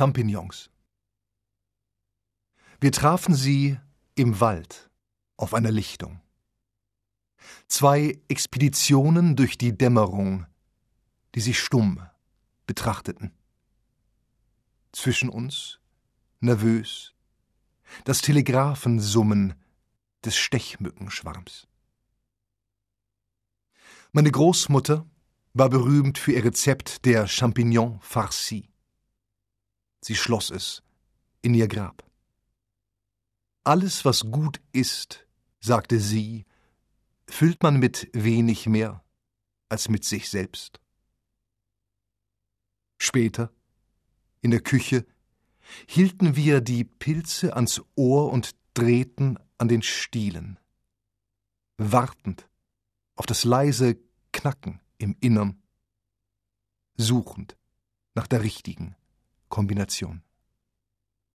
Champignons. Wir trafen sie im Wald auf einer Lichtung. Zwei Expeditionen durch die Dämmerung, die sich stumm betrachteten. Zwischen uns, nervös, das Telegraphensummen des Stechmückenschwarms. Meine Großmutter war berühmt für ihr Rezept der Champignon farci. Sie schloss es in ihr Grab. Alles, was gut ist, sagte sie, füllt man mit wenig mehr als mit sich selbst. Später, in der Küche, hielten wir die Pilze ans Ohr und drehten an den Stielen, wartend auf das leise Knacken im Innern, suchend nach der richtigen Kombination.